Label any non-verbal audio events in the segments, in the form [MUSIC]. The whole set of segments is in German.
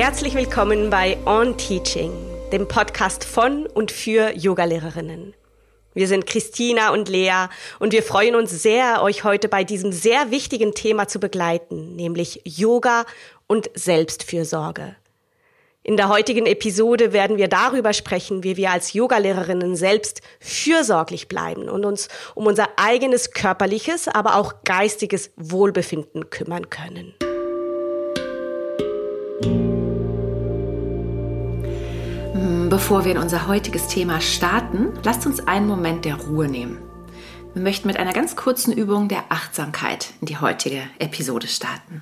Herzlich willkommen bei On Teaching, dem Podcast von und für Yogalehrerinnen. Wir sind Christina und Lea und wir freuen uns sehr, euch heute bei diesem sehr wichtigen Thema zu begleiten, nämlich Yoga und Selbstfürsorge. In der heutigen Episode werden wir darüber sprechen, wie wir als Yogalehrerinnen selbst fürsorglich bleiben und uns um unser eigenes körperliches, aber auch geistiges Wohlbefinden kümmern können. Bevor wir in unser heutiges Thema starten, lasst uns einen Moment der Ruhe nehmen. Wir möchten mit einer ganz kurzen Übung der Achtsamkeit in die heutige Episode starten.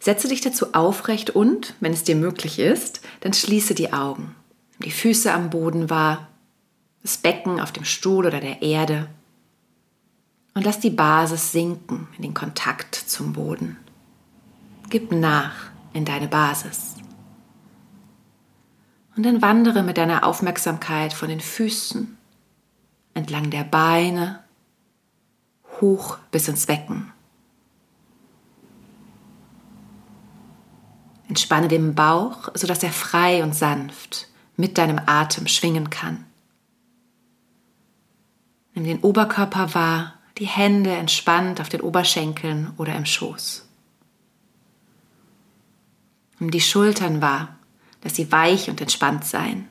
Setze dich dazu aufrecht und, wenn es dir möglich ist, dann schließe die Augen. Die Füße am Boden wahr, das Becken auf dem Stuhl oder der Erde und lass die Basis sinken in den Kontakt zum Boden. Gib nach in deine Basis. Und dann wandere mit deiner Aufmerksamkeit von den Füßen entlang der Beine hoch bis ins Becken. Entspanne den Bauch, sodass er frei und sanft mit deinem Atem schwingen kann. Nimm den Oberkörper wahr, die Hände entspannt auf den Oberschenkeln oder im Schoß. Nimm die Schultern wahr, dass sie weich und entspannt seien.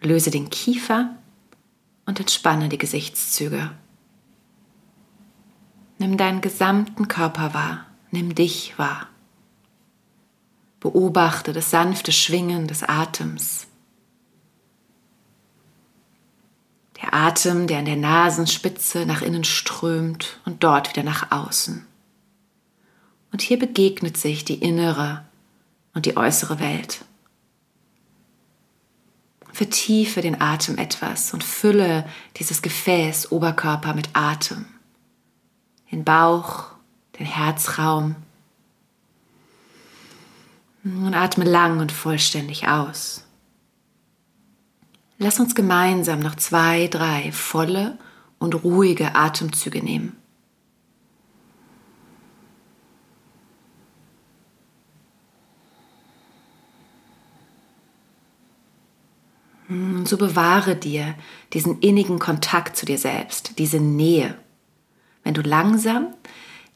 Löse den Kiefer und entspanne die Gesichtszüge. Nimm deinen gesamten Körper wahr, nimm dich wahr. Beobachte das sanfte Schwingen des Atems. Der Atem, der an der Nasenspitze nach innen strömt und dort wieder nach außen. Und hier begegnet sich die innere und die äußere Welt. Vertiefe den Atem etwas und fülle dieses Gefäß Oberkörper mit Atem. Den Bauch, den Herzraum. Und atme lang und vollständig aus. Lass uns gemeinsam noch zwei, drei volle und ruhige Atemzüge nehmen. So bewahre dir diesen innigen Kontakt zu dir selbst, diese Nähe. Wenn du langsam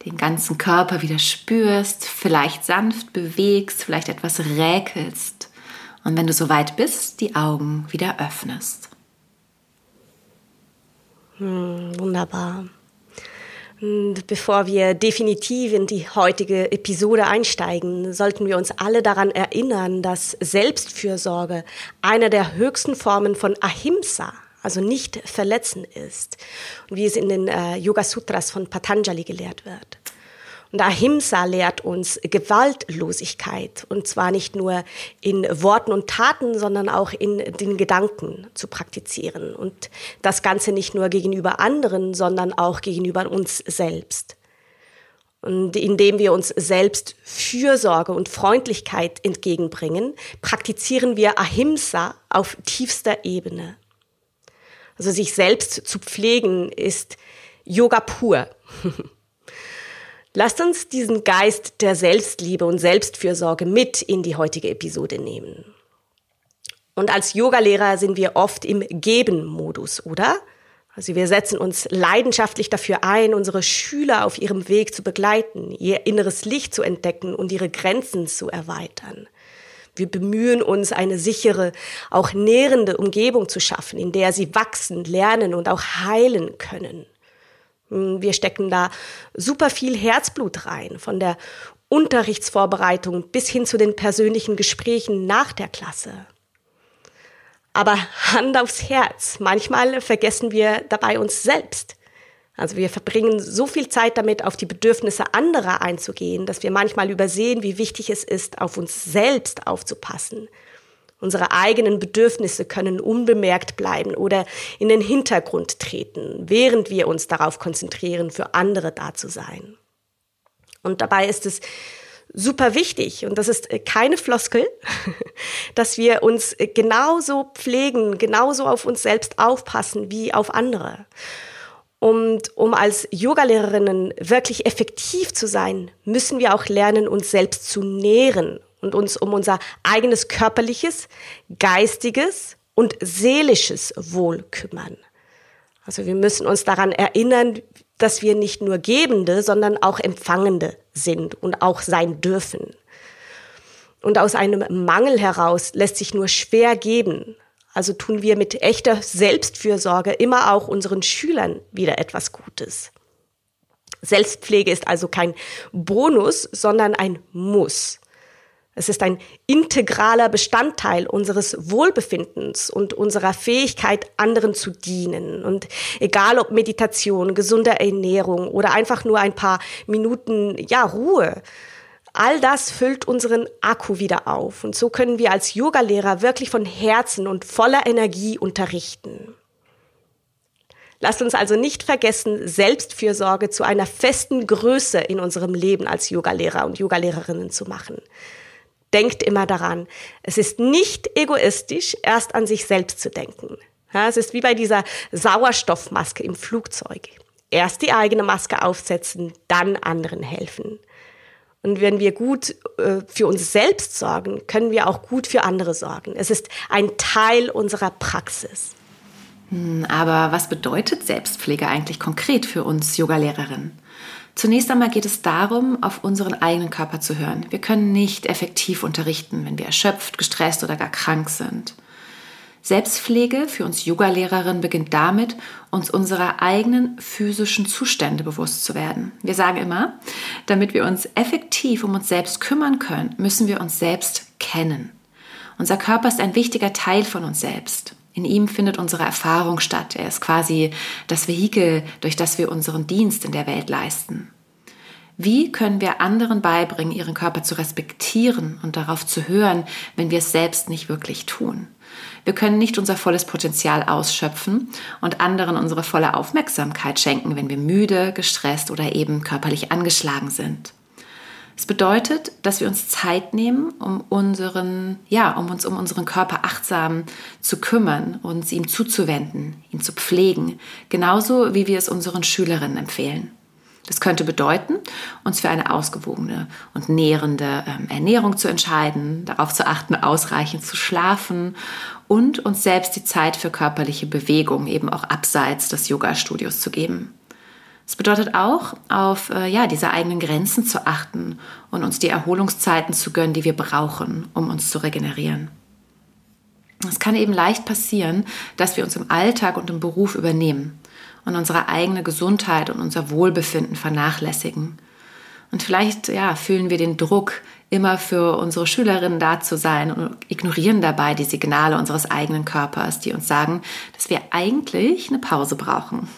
den ganzen Körper wieder spürst, vielleicht sanft bewegst, vielleicht etwas räkelst und wenn du soweit bist, die Augen wieder öffnest. Hm, wunderbar. Und bevor wir definitiv in die heutige Episode einsteigen, sollten wir uns alle daran erinnern, dass Selbstfürsorge eine der höchsten Formen von Ahimsa, also nicht verletzen ist, wie es in den äh, Yoga Sutras von Patanjali gelehrt wird. Und Ahimsa lehrt uns Gewaltlosigkeit. Und zwar nicht nur in Worten und Taten, sondern auch in den Gedanken zu praktizieren. Und das Ganze nicht nur gegenüber anderen, sondern auch gegenüber uns selbst. Und indem wir uns selbst Fürsorge und Freundlichkeit entgegenbringen, praktizieren wir Ahimsa auf tiefster Ebene. Also sich selbst zu pflegen ist Yoga pur. [LAUGHS] Lasst uns diesen Geist der Selbstliebe und Selbstfürsorge mit in die heutige Episode nehmen. Und als Yogalehrer sind wir oft im Geben-Modus, oder? Also wir setzen uns leidenschaftlich dafür ein, unsere Schüler auf ihrem Weg zu begleiten, ihr inneres Licht zu entdecken und ihre Grenzen zu erweitern. Wir bemühen uns, eine sichere, auch nährende Umgebung zu schaffen, in der sie wachsen, lernen und auch heilen können. Hm, wir stecken da super viel Herzblut rein, von der Unterrichtsvorbereitung bis hin zu den persönlichen Gesprächen nach der Klasse. Aber Hand aufs Herz, manchmal vergessen wir dabei uns selbst. Also wir verbringen so viel Zeit damit, auf die Bedürfnisse anderer einzugehen, dass wir manchmal übersehen, wie wichtig es ist, auf uns selbst aufzupassen Unsere eigenen Bedürfnisse können unbemerkt bleiben oder in den Hintergrund treten, während wir uns darauf konzentrieren, für andere da zu sein. Und dabei ist es super wichtig, und das ist keine Floskel, [LAUGHS] dass wir uns genauso pflegen, genauso auf uns selbst aufpassen wie auf andere. Und um als Yogalehrerinnen wirklich effektiv zu sein, müssen wir auch lernen, uns selbst zu nähren und uns um unser eigenes körperliches, geistiges und seelisches Wohl kümmern. Also wir müssen uns daran erinnern, dass wir nicht nur Gebende, sondern auch Empfangende sind und auch sein dürfen. Und aus einem Mangel heraus lässt sich nur schwer geben. Also tun wir mit echter Selbstfürsorge immer auch unseren Schülern wieder etwas Gutes. Selbstpflege ist also kein Bonus, sondern ein Muss. Es ist ein integraler Bestandteil unseres Wohlbefindens und unserer Fähigkeit, anderen zu dienen. Und egal ob Meditation, gesunde Ernährung oder einfach nur ein paar Minuten, ja, Ruhe, all das füllt unseren Akku wieder auf. Und so können wir als Yogalehrer wirklich von Herzen und voller Energie unterrichten. Lasst uns also nicht vergessen, Selbstfürsorge zu einer festen Größe in unserem Leben als Yogalehrer und Yogalehrerinnen zu machen denkt immer daran, es ist nicht egoistisch, erst an sich selbst zu denken. Ja, es ist wie bei dieser Sauerstoffmaske im Flugzeug. Erst die eigene Maske aufsetzen, dann anderen helfen. Und wenn wir gut äh, für uns selbst sorgen, können wir auch gut für andere sorgen. Es ist ein Teil unserer Praxis. Hm, aber was bedeutet Selbstpflege eigentlich konkret für uns Yogalehrerinnen? Zunächst einmal geht es darum, auf unseren eigenen Körper zu hören. Wir können nicht effektiv unterrichten, wenn wir erschöpft, gestresst oder gar krank sind. Selbstpflege für uns Yogalehrerinnen beginnt damit, uns unserer eigenen physischen Zustände bewusst zu werden. Wir sagen immer, damit wir uns effektiv um uns selbst kümmern können, müssen wir uns selbst kennen. Unser Körper ist ein wichtiger Teil von uns selbst. In ihm findet unsere Erfahrung statt. Er ist quasi das Vehikel, durch das wir unseren Dienst in der Welt leisten. Wie können wir anderen beibringen, ihren Körper zu respektieren und darauf zu hören, wenn wir es selbst nicht wirklich tun? Wir können nicht unser volles Potenzial ausschöpfen und anderen unsere volle Aufmerksamkeit schenken, wenn wir müde, gestresst oder eben körperlich angeschlagen sind. Es bedeutet, dass wir uns Zeit nehmen, um unseren, ja, um uns um unseren Körper achtsam zu kümmern, uns ihm zuzuwenden, ihn zu pflegen, genauso wie wir es unseren Schülerinnen empfehlen. Das könnte bedeuten, uns für eine ausgewogene und nährende ähm, Ernährung zu entscheiden, darauf zu achten, ausreichend zu schlafen und uns selbst die Zeit für körperliche Bewegung eben auch abseits des Yoga-Studios zu geben. Es bedeutet auch, auf äh, ja, diese eigenen Grenzen zu achten und uns die Erholungszeiten zu gönnen, die wir brauchen, um uns zu regenerieren. Es kann eben leicht passieren, dass wir uns im Alltag und im Beruf übernehmen und unsere eigene Gesundheit und unser Wohlbefinden vernachlässigen. Und vielleicht ja, fühlen wir den Druck, immer für unsere Schülerinnen da zu sein und ignorieren dabei die Signale unseres eigenen Körpers, die uns sagen, dass wir eigentlich eine Pause brauchen.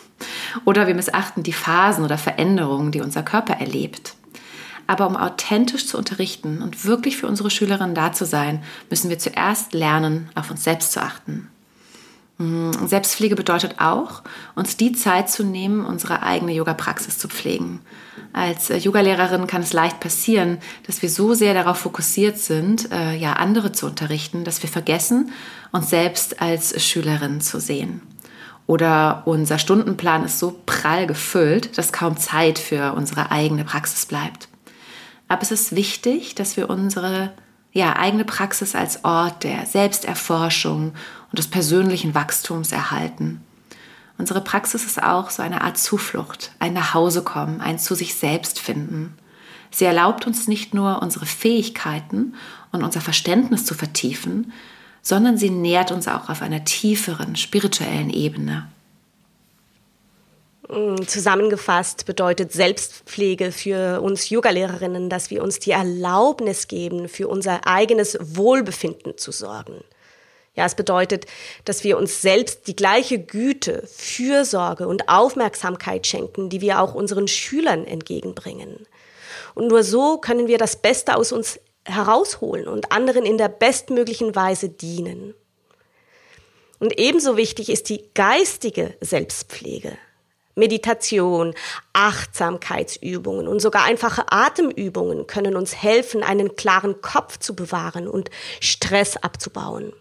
Oder wir missachten die Phasen oder Veränderungen, die unser Körper erlebt. Aber um authentisch zu unterrichten und wirklich für unsere Schülerinnen da zu sein, müssen wir zuerst lernen, auf uns selbst zu achten. Mm, Selbstpflege bedeutet auch, uns die Zeit zu nehmen, unsere eigene Yoga-Praxis zu pflegen. Als äh, Yogalehrerin kann es leicht passieren, dass wir so sehr darauf fokussiert sind, äh, ja andere zu unterrichten, dass wir vergessen, uns selbst als Schülerin zu sehen. Oder unser Stundenplan ist so prall gefüllt, dass kaum Zeit für unsere eigene Praxis bleibt. Aber es ist wichtig, dass wir unsere ja, eigene Praxis als Ort der Selbsterforschung und des persönlichen Wachstums erhalten. Unsere Praxis ist auch so eine Art Zuflucht, ein Nachhausekommen, ein zu sich selbst finden. Sie erlaubt uns nicht nur unsere Fähigkeiten und unser Verständnis zu vertiefen, sondern sie nährt uns auch auf einer tieferen spirituellen Ebene. Mm, zusammengefasst bedeutet Selbstpflege für uns Yogalehrerinnen, dass wir uns die Erlaubnis geben, für unser eigenes Wohlbefinden zu sorgen. Ja, es bedeutet, dass wir uns selbst die gleiche Güte, Fürsorge und Aufmerksamkeit schenken, die wir auch unseren Schülern entgegenbringen. Und nur so können wir das Beste aus uns herausholen und anderen in der bestmöglichen Weise dienen. Und ebenso wichtig ist die geistige Selbstpflege. Meditation, Achtsamkeitsübungen und sogar einfache Atemübungen können uns helfen, einen klaren Kopf zu bewahren und Stress abzubauen.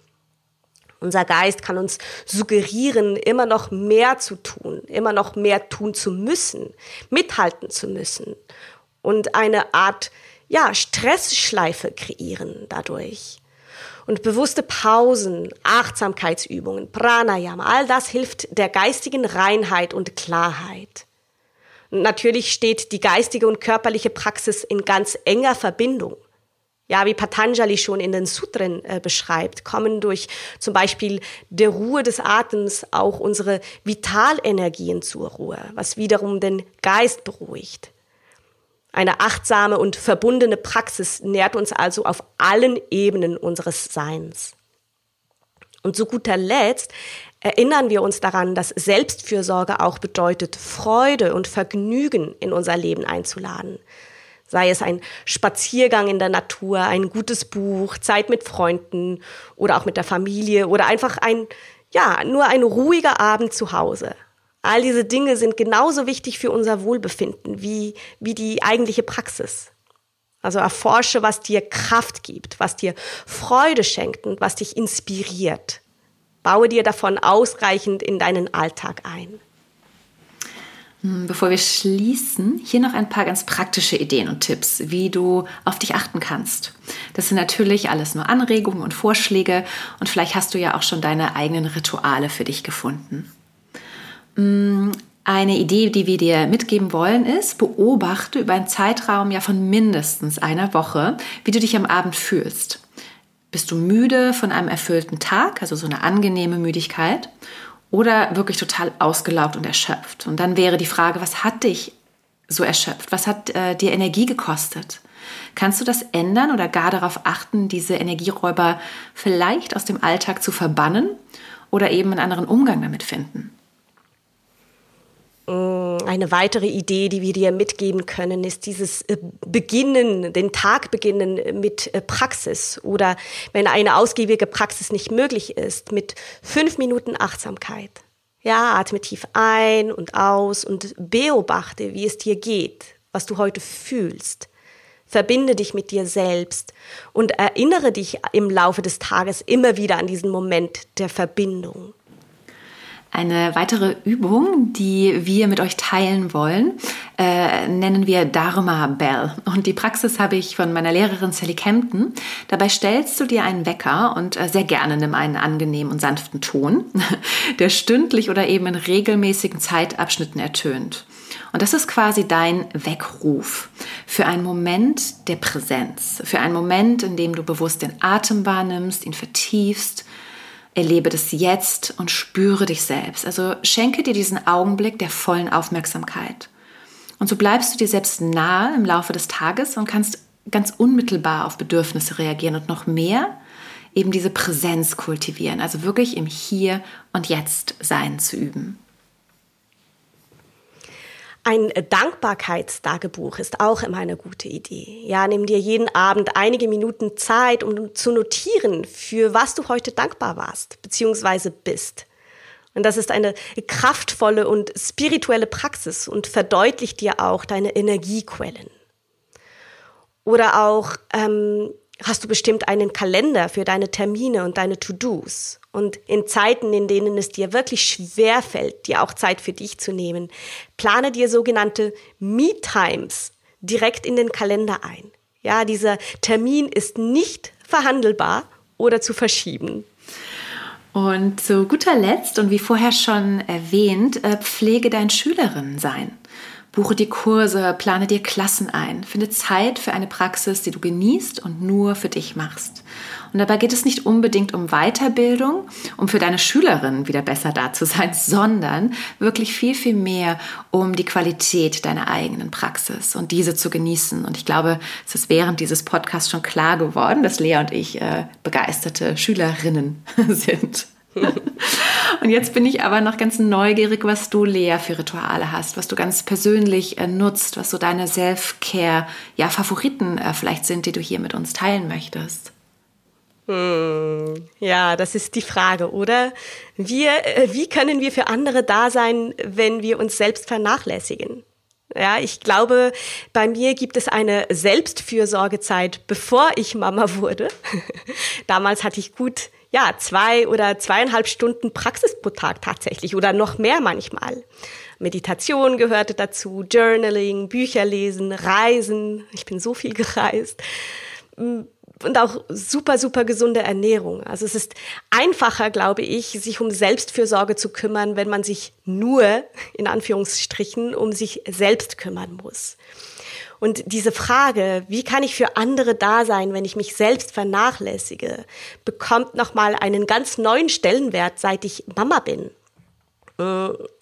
Unser Geist kann uns suggerieren, immer noch mehr zu tun, immer noch mehr tun zu müssen, mithalten zu müssen und eine Art, ja, Stressschleife kreieren dadurch. Und bewusste Pausen, Achtsamkeitsübungen, Pranayama, all das hilft der geistigen Reinheit und Klarheit. Und natürlich steht die geistige und körperliche Praxis in ganz enger Verbindung ja, wie Patanjali schon in den Sutren äh, beschreibt, kommen durch zum Beispiel der Ruhe des Atems auch unsere Vitalenergien zur Ruhe, was wiederum den Geist beruhigt. Eine achtsame und verbundene Praxis nährt uns also auf allen Ebenen unseres Seins. Und zu guter Letzt erinnern wir uns daran, dass Selbstfürsorge auch bedeutet, Freude und Vergnügen in unser Leben einzuladen sei es ein Spaziergang in der Natur, ein gutes Buch, Zeit mit Freunden oder auch mit der Familie oder einfach ein, ja, nur ein ruhiger Abend zu Hause. All diese Dinge sind genauso wichtig für unser Wohlbefinden wie, wie die eigentliche Praxis. Also erforsche, was dir Kraft gibt, was dir Freude schenkt und was dich inspiriert. Baue dir davon ausreichend in deinen Alltag ein. Hm, bevor wir schließen, hier noch ein paar ganz praktische Ideen und Tipps, wie du auf dich achten kannst. Das sind natürlich alles nur Anregungen und Vorschläge und vielleicht hast du ja auch schon deine eigenen Rituale für dich gefunden. Hm, eine Idee, die wir dir mitgeben wollen, ist, beobachte über einen Zeitraum ja von mindestens einer Woche, wie du dich am Abend fühlst. Bist du müde von einem erfüllten Tag, also so eine angenehme Müdigkeit? oder wirklich total ausgelaugt und erschöpft. Und dann wäre die Frage, was hat dich so erschöpft? Was hat äh, dir Energie gekostet? Kannst du das ändern oder gar darauf achten, diese Energieräuber vielleicht aus dem Alltag zu verbannen oder eben einen anderen Umgang damit finden? Mm, eine weitere Idee, die wir dir mitgeben können, ist dieses äh, Beginnen, den Tag beginnen mit äh, Praxis oder wenn eine ausgiebige Praxis nicht möglich ist, mit fünf Minuten Achtsamkeit. Ja, atme tief ein und aus und beobachte, wie es dir geht, was du heute fühlst. Verbinde dich mit dir selbst und erinnere dich im Laufe des Tages immer wieder an diesen Moment der Verbindung. Eine weitere Übung, die wir mit euch teilen wollen, äh, nennen wir Dharma Bell. Und die Praxis habe ich von meiner Lehrerin Sally Kempton. Dabei stellst du dir einen Wecker und äh, sehr gerne nimm einen angenehmen und sanften Ton, [LAUGHS] der stündlich oder eben in regelmäßigen Zeitabschnitten ertönt. Und das ist quasi dein Weckruf für einen Moment der Präsenz, für einen Moment, in dem du bewusst den Atem wahrnimmst, ihn vertiefst Erlebe das jetzt und spüre dich selbst. Also schenke dir diesen Augenblick der vollen Aufmerksamkeit. Und so bleibst du dir selbst nahe im Laufe des Tages und kannst ganz unmittelbar auf Bedürfnisse reagieren und noch mehr eben diese Präsenz kultivieren. Also wirklich im Hier und Jetzt sein zu üben. Ein Dankbarkeitstagebuch ist auch immer eine gute Idee. Ja, nimm dir jeden Abend einige Minuten Zeit, um zu notieren, für was du heute dankbar warst bzw. bist. Und das ist eine kraftvolle und spirituelle Praxis und verdeutlicht dir auch deine Energiequellen. Oder auch ähm, hast du bestimmt einen Kalender für deine Termine und deine To-Dos. Und in Zeiten, in denen es dir wirklich schwer fällt, dir auch Zeit für dich zu nehmen, plane dir sogenannte Me-Times direkt in den Kalender ein. Ja, dieser Termin ist nicht verhandelbar oder zu verschieben. Und zu guter Letzt und wie vorher schon erwähnt, äh, pflege dein Schülerinnen sein. Buche die Kurse, plane dir Klassen ein, finde Zeit für eine Praxis, die du genießt und nur für dich machst. Und dabei geht es nicht unbedingt um Weiterbildung, um für deine Schülerinnen wieder besser da zu sein, [LAUGHS] sondern wirklich viel, viel mehr um die Qualität deiner eigenen Praxis und diese zu genießen. Und ich glaube, es ist während dieses Podcasts schon klar geworden, dass Lea und ich äh, begeisterte Schülerinnen [LAUGHS] sind. [LAUGHS] Und jetzt bin ich aber noch ganz neugierig, was du, Lea, für Rituale hast, was du ganz persönlich äh, nutzt, was so deine Self-Care, ja, äh, vielleicht sind, die du hier mit uns teilen möchtest. Hm, ja, das ist die Frage, oder? Wir, äh, wie können wir für andere da sein, wenn wir uns selbst vernachlässigen? Ja, ich glaube, bei mir gibt es eine Selbstfürsorgezeit, bevor ich Mama wurde. [LAUGHS] Damals hatte ich gut, ja, zwei oder zweieinhalb Stunden Praxis pro Tag tatsächlich oder noch mehr manchmal. Meditation gehörte dazu, Journaling, Bücher lesen, Reisen. Ich bin so viel gereist und auch super, super gesunde Ernährung. Also es ist einfacher, glaube ich, sich um Selbstfürsorge zu kümmern, wenn man sich nur, in Anführungsstrichen, um sich selbst kümmern muss. Und diese Frage, wie kann ich für andere da sein, wenn ich mich selbst vernachlässige, bekommt nochmal einen ganz neuen Stellenwert, seit ich Mama bin.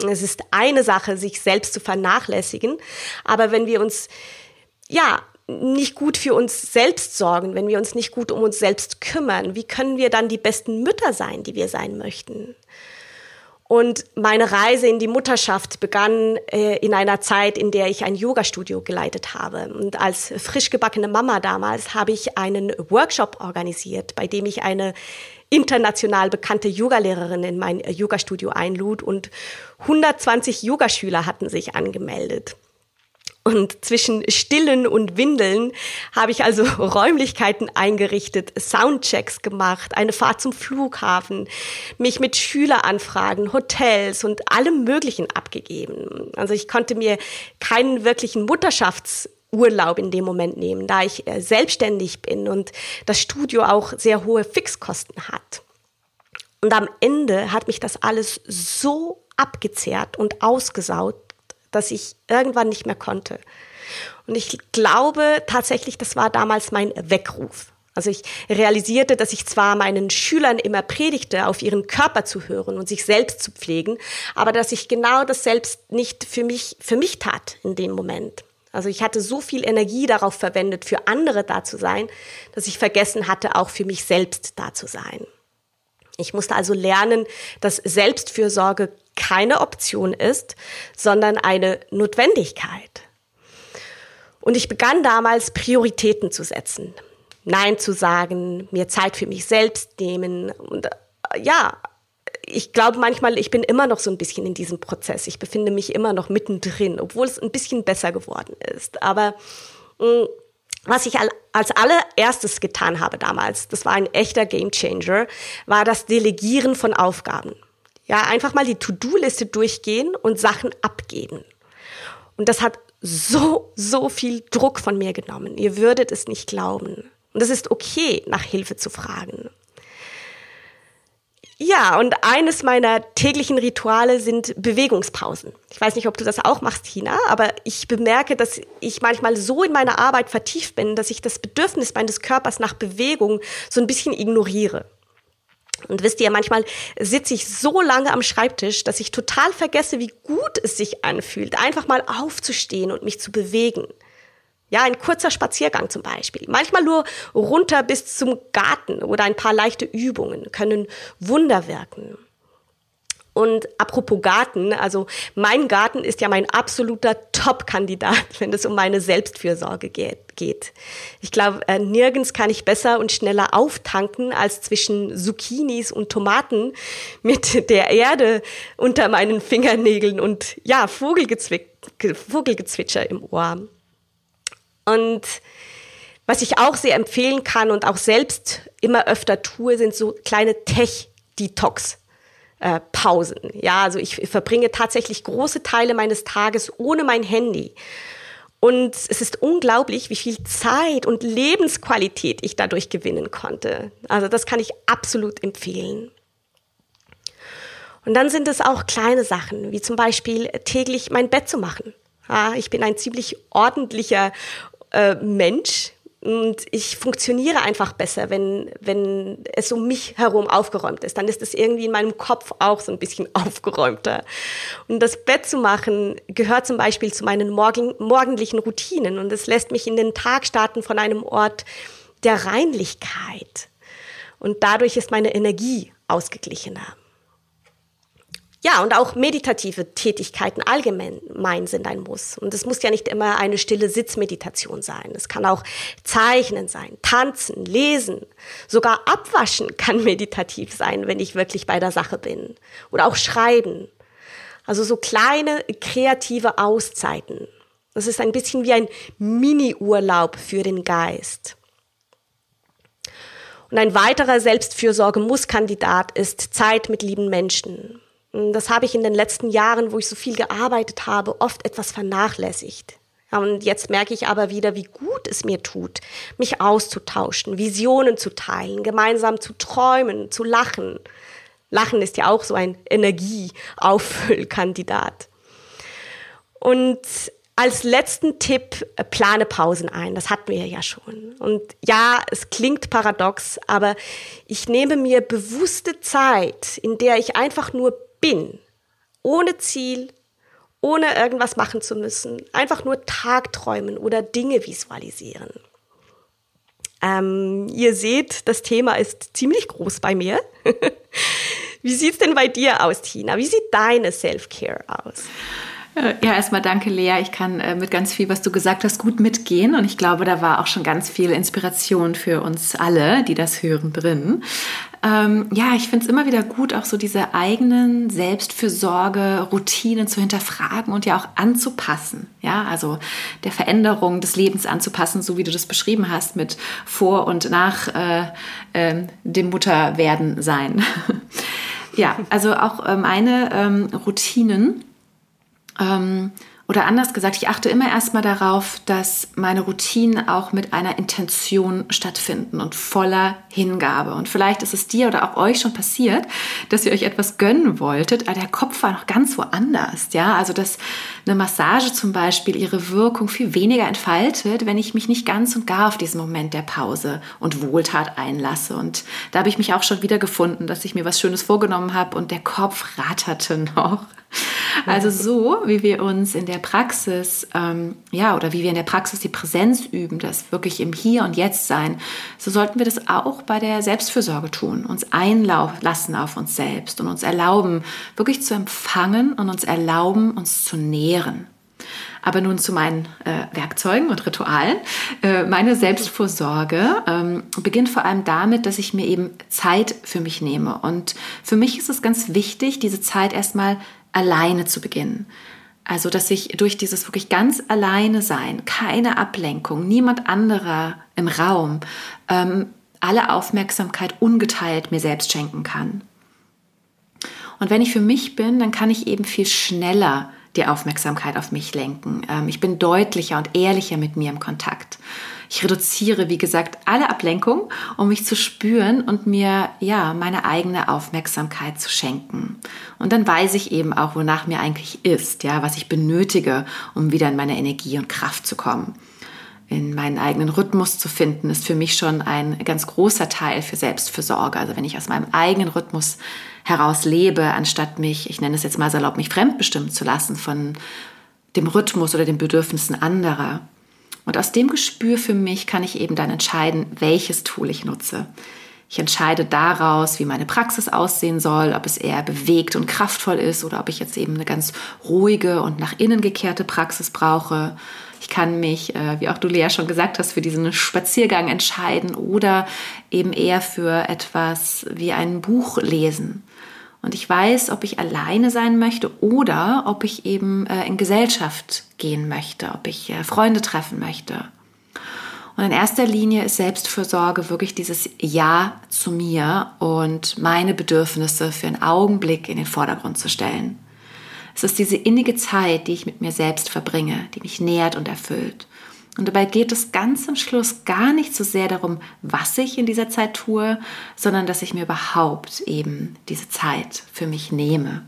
Es ist eine Sache, sich selbst zu vernachlässigen, aber wenn wir uns ja nicht gut für uns selbst sorgen, wenn wir uns nicht gut um uns selbst kümmern, wie können wir dann die besten Mütter sein, die wir sein möchten? Und meine Reise in die Mutterschaft begann äh, in einer Zeit, in der ich ein Yoga-Studio geleitet habe. Und als frisch gebackene Mama damals habe ich einen Workshop organisiert, bei dem ich eine international bekannte Yogalehrerin in mein Yoga-Studio einlud und 120 Yogaschüler hatten sich angemeldet. Und zwischen Stillen und Windeln habe ich also [LAUGHS] Räumlichkeiten eingerichtet, Soundchecks gemacht, eine Fahrt zum Flughafen, mich mit Schüleranfragen, Hotels und allem Möglichen abgegeben. Also ich konnte mir keinen wirklichen Mutterschaftsurlaub in dem Moment nehmen, da ich äh, selbstständig bin und das Studio auch sehr hohe Fixkosten hat. Und am Ende hat mich das alles so abgezehrt und ausgesaut, dass ich irgendwann nicht mehr konnte. Und ich glaube tatsächlich, das war damals mein Weckruf. Also ich realisierte, dass ich zwar meinen Schülern immer predigte, auf ihren Körper zu hören und sich selbst zu pflegen, aber dass ich genau das selbst nicht für mich, für mich tat in dem Moment. Also ich hatte so viel Energie darauf verwendet, für andere da zu sein, dass ich vergessen hatte, auch für mich selbst da zu sein. Ich musste also lernen, dass Selbstfürsorge keine Option ist, sondern eine Notwendigkeit. Und ich begann damals Prioritäten zu setzen. Nein zu sagen, mir Zeit für mich selbst nehmen und äh, ja, ich glaube manchmal, ich bin immer noch so ein bisschen in diesem Prozess. Ich befinde mich immer noch mittendrin, obwohl es ein bisschen besser geworden ist. Aber mh, mm, was ich als allererstes getan habe damals, das war ein echter Gamechanger, war das Delegieren von Aufgaben. Ja, einfach mal die To-Do-Liste durchgehen und Sachen abgeben. Und das hat so, so viel Druck von mir genommen. Ihr würdet es nicht glauben. Und es ist okay, nach Hilfe zu fragen. Ja, und eines meiner täglichen Rituale sind Bewegungspausen. Ich weiß nicht, ob du das auch machst, Tina, aber ich bemerke, dass ich manchmal so in meiner Arbeit vertieft bin, dass ich das Bedürfnis meines Körpers nach Bewegung so ein bisschen ignoriere. Und wisst ihr, manchmal sitze ich so lange am Schreibtisch, dass ich total vergesse, wie gut es sich anfühlt, einfach mal aufzustehen und mich zu bewegen. Ja, ein kurzer Spaziergang zum Beispiel. Manchmal nur runter bis zum Garten oder ein paar leichte Übungen können Wunder wirken. Und apropos Garten, also mein Garten ist ja mein absoluter Top-Kandidat, [LAUGHS] wenn es um meine Selbstfürsorge geht. Ich glaube, äh, nirgends kann ich besser und schneller auftanken als zwischen Zucchinis und Tomaten [LAUGHS] mit der Erde unter meinen Fingernägeln und ja, Vogelgezwitscher im Ohr. Und was ich auch sehr empfehlen kann und auch selbst immer öfter tue, sind so kleine Tech-Detox. Äh, Pausen. Ja, also ich verbringe tatsächlich große Teile meines Tages ohne mein Handy. Und es ist unglaublich, wie viel Zeit und Lebensqualität ich dadurch gewinnen konnte. Also das kann ich absolut empfehlen. Und dann sind es auch kleine Sachen, wie zum Beispiel täglich mein Bett zu machen. Ja, ich bin ein ziemlich ordentlicher äh, Mensch und ich funktioniere einfach besser, wenn, wenn es um mich herum aufgeräumt ist. Dann ist es irgendwie in meinem Kopf auch so ein bisschen [LAUGHS] aufgeräumter. Und das Bett zu machen gehört zum Beispiel zu meinen morgen, morgendlichen Routinen und es lässt mich in den Tag starten von einem Ort der Reinlichkeit. Und dadurch ist meine Energie ausgeglichener. Ja, und auch meditative Tätigkeiten allgemein sind ein Muss. Und es muss ja nicht immer eine stille Sitzmeditation sein. Es kann auch Zeichnen sein, tanzen, lesen. Sogar abwaschen [LAUGHS] kann meditativ sein, wenn ich wirklich bei der Sache bin. Oder auch schreiben. Also so kleine kreative Auszeiten. Das ist ein bisschen wie ein Mini-Urlaub für den Geist. Und ein weiterer Selbstfürsorge-Muss-Kandidat ist Zeit mit lieben Menschen. Das habe ich in den letzten Jahren, wo ich so viel gearbeitet habe, oft etwas vernachlässigt. Und jetzt merke ich aber wieder, wie gut es mir tut, mich auszutauschen, Visionen zu teilen, gemeinsam zu träumen, zu lachen. Lachen ist ja auch so ein Energieauffüllkandidat. Und als letzten Tipp, äh, plane Pausen ein. Das hatten wir ja schon. Und ja, es klingt paradox, aber ich nehme mir bewusste Zeit, in der ich einfach nur bin. Ohne Ziel, ohne irgendwas machen zu müssen. Einfach nur Tagträumen oder Dinge visualisieren. Ähm, ihr seht, das Thema ist ziemlich groß bei mir. [LAUGHS] Wie sieht's denn bei dir aus, Tina? Wie sieht deine Self-Care aus? Äh, ja, erstmal danke, Lea. Ich kann äh, mit ganz viel, was du gesagt hast, gut mitgehen. Und ich glaube, da war auch schon ganz viel Inspiration für uns alle, die das hören, drin. Ähm, ja, ich finde es immer wieder gut, auch so diese eigenen Selbstfürsorge, Routinen zu hinterfragen und ja auch anzupassen. Ja, also der Veränderung des Lebens anzupassen, so wie du das beschrieben hast, mit vor und nach äh, äh, dem Mutterwerden sein. [LAUGHS] ja, also auch äh, meine ähm, Routinen ähm, oder anders gesagt, ich achte immer erstmal darauf, dass meine Routinen auch mit einer Intention stattfinden und voller Hingabe. Und vielleicht ist es dir oder auch euch schon passiert, dass ihr euch etwas gönnen wolltet, aber der Kopf war noch ganz woanders. Ja, also dass eine Massage zum Beispiel ihre Wirkung viel weniger entfaltet, wenn ich mich nicht ganz und gar auf diesen Moment der Pause und Wohltat einlasse. Und da habe ich mich auch schon wieder gefunden, dass ich mir was Schönes vorgenommen habe und der Kopf ratterte noch. [LAUGHS] Also so, wie wir uns in der Praxis, ähm, ja, oder wie wir in der Praxis die Präsenz üben, das wirklich im Hier und Jetzt sein, so sollten wir das auch bei der Selbstfürsorge tun, uns einlassen auf uns selbst und uns erlauben, wirklich zu empfangen und uns erlauben, uns zu nähren. Aber nun zu meinen äh, Werkzeugen und Ritualen. Äh, meine Selbstvorsorge ähm, beginnt vor allem damit, dass ich mir eben Zeit für mich nehme. Und für mich ist es ganz wichtig, diese Zeit erstmal alleine zu beginnen. Also, dass ich durch dieses wirklich ganz alleine sein, keine Ablenkung, niemand anderer im Raum, ähm, alle Aufmerksamkeit ungeteilt mir selbst schenken kann. Und wenn ich für mich bin, dann kann ich eben viel schneller die Aufmerksamkeit auf mich lenken. Ähm, ich bin deutlicher und ehrlicher mit mir im Kontakt. Ich reduziere, wie gesagt, alle Ablenkung, um mich zu spüren und mir, ja, meine eigene Aufmerksamkeit zu schenken. Und dann weiß ich eben auch, wonach mir eigentlich ist, ja, was ich benötige, um wieder in meine Energie und Kraft zu kommen. In meinen eigenen Rhythmus zu finden, ist für mich schon ein ganz großer Teil für Selbstfürsorge. Also wenn ich aus meinem eigenen Rhythmus heraus lebe, anstatt mich, ich nenne es jetzt mal salopp, mich fremdbestimmen zu lassen von dem Rhythmus oder den Bedürfnissen anderer. Und aus dem Gespür für mich kann ich eben dann entscheiden, welches Tool ich nutze. Ich entscheide daraus, wie meine Praxis aussehen soll, ob es eher bewegt und kraftvoll ist oder ob ich jetzt eben eine ganz ruhige und nach innen gekehrte Praxis brauche. Ich kann mich, äh, wie auch du Lea schon gesagt hast, für diesen Spaziergang entscheiden oder eben eher für etwas wie ein Buch lesen. Und ich weiß, ob ich alleine sein möchte oder ob ich eben äh, in Gesellschaft gehen möchte, ob ich äh, Freunde treffen möchte. Und in erster Linie ist Selbstfürsorge wirklich dieses Ja zu mir und meine Bedürfnisse für einen Augenblick in den Vordergrund zu stellen. Es ist diese innige Zeit, die ich mit mir selbst verbringe, die mich nährt und erfüllt. Und dabei geht es ganz am Schluss gar nicht so sehr darum, was ich in dieser Zeit tue, sondern dass ich mir überhaupt eben diese Zeit für mich nehme.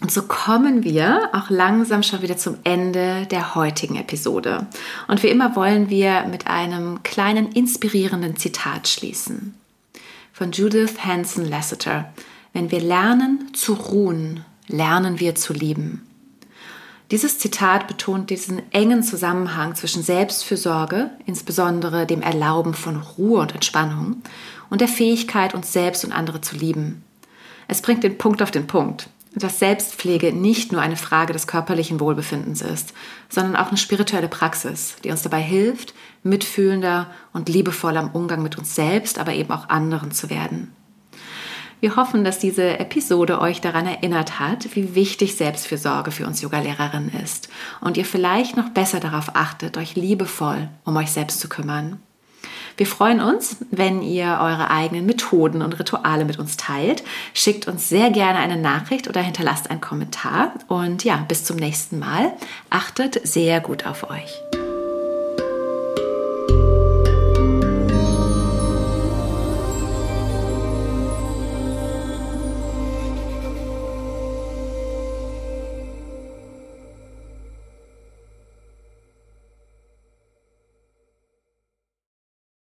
Und so kommen wir auch langsam schon wieder zum Ende der heutigen Episode. Und wie immer wollen wir mit einem kleinen inspirierenden Zitat schließen. Von Judith Hanson Lasseter. Wenn wir lernen zu ruhen, lernen wir zu lieben. Dieses Zitat betont diesen engen Zusammenhang zwischen Selbstfürsorge, insbesondere dem Erlauben von Ruhe und Entspannung, und der Fähigkeit, uns selbst und andere zu lieben. Es bringt den Punkt auf den Punkt, dass Selbstpflege nicht nur eine Frage des körperlichen Wohlbefindens ist, sondern auch eine spirituelle Praxis, die uns dabei hilft, mitfühlender und liebevoller im Umgang mit uns selbst, aber eben auch anderen zu werden. Wir hoffen, dass diese Episode euch daran erinnert hat, wie wichtig Selbstfürsorge für uns Yogalehrerinnen ist und ihr vielleicht noch besser darauf achtet, euch liebevoll um euch selbst zu kümmern. Wir freuen uns, wenn ihr eure eigenen Methoden und Rituale mit uns teilt. Schickt uns sehr gerne eine Nachricht oder hinterlasst einen Kommentar. Und ja, bis zum nächsten Mal. Achtet sehr gut auf euch.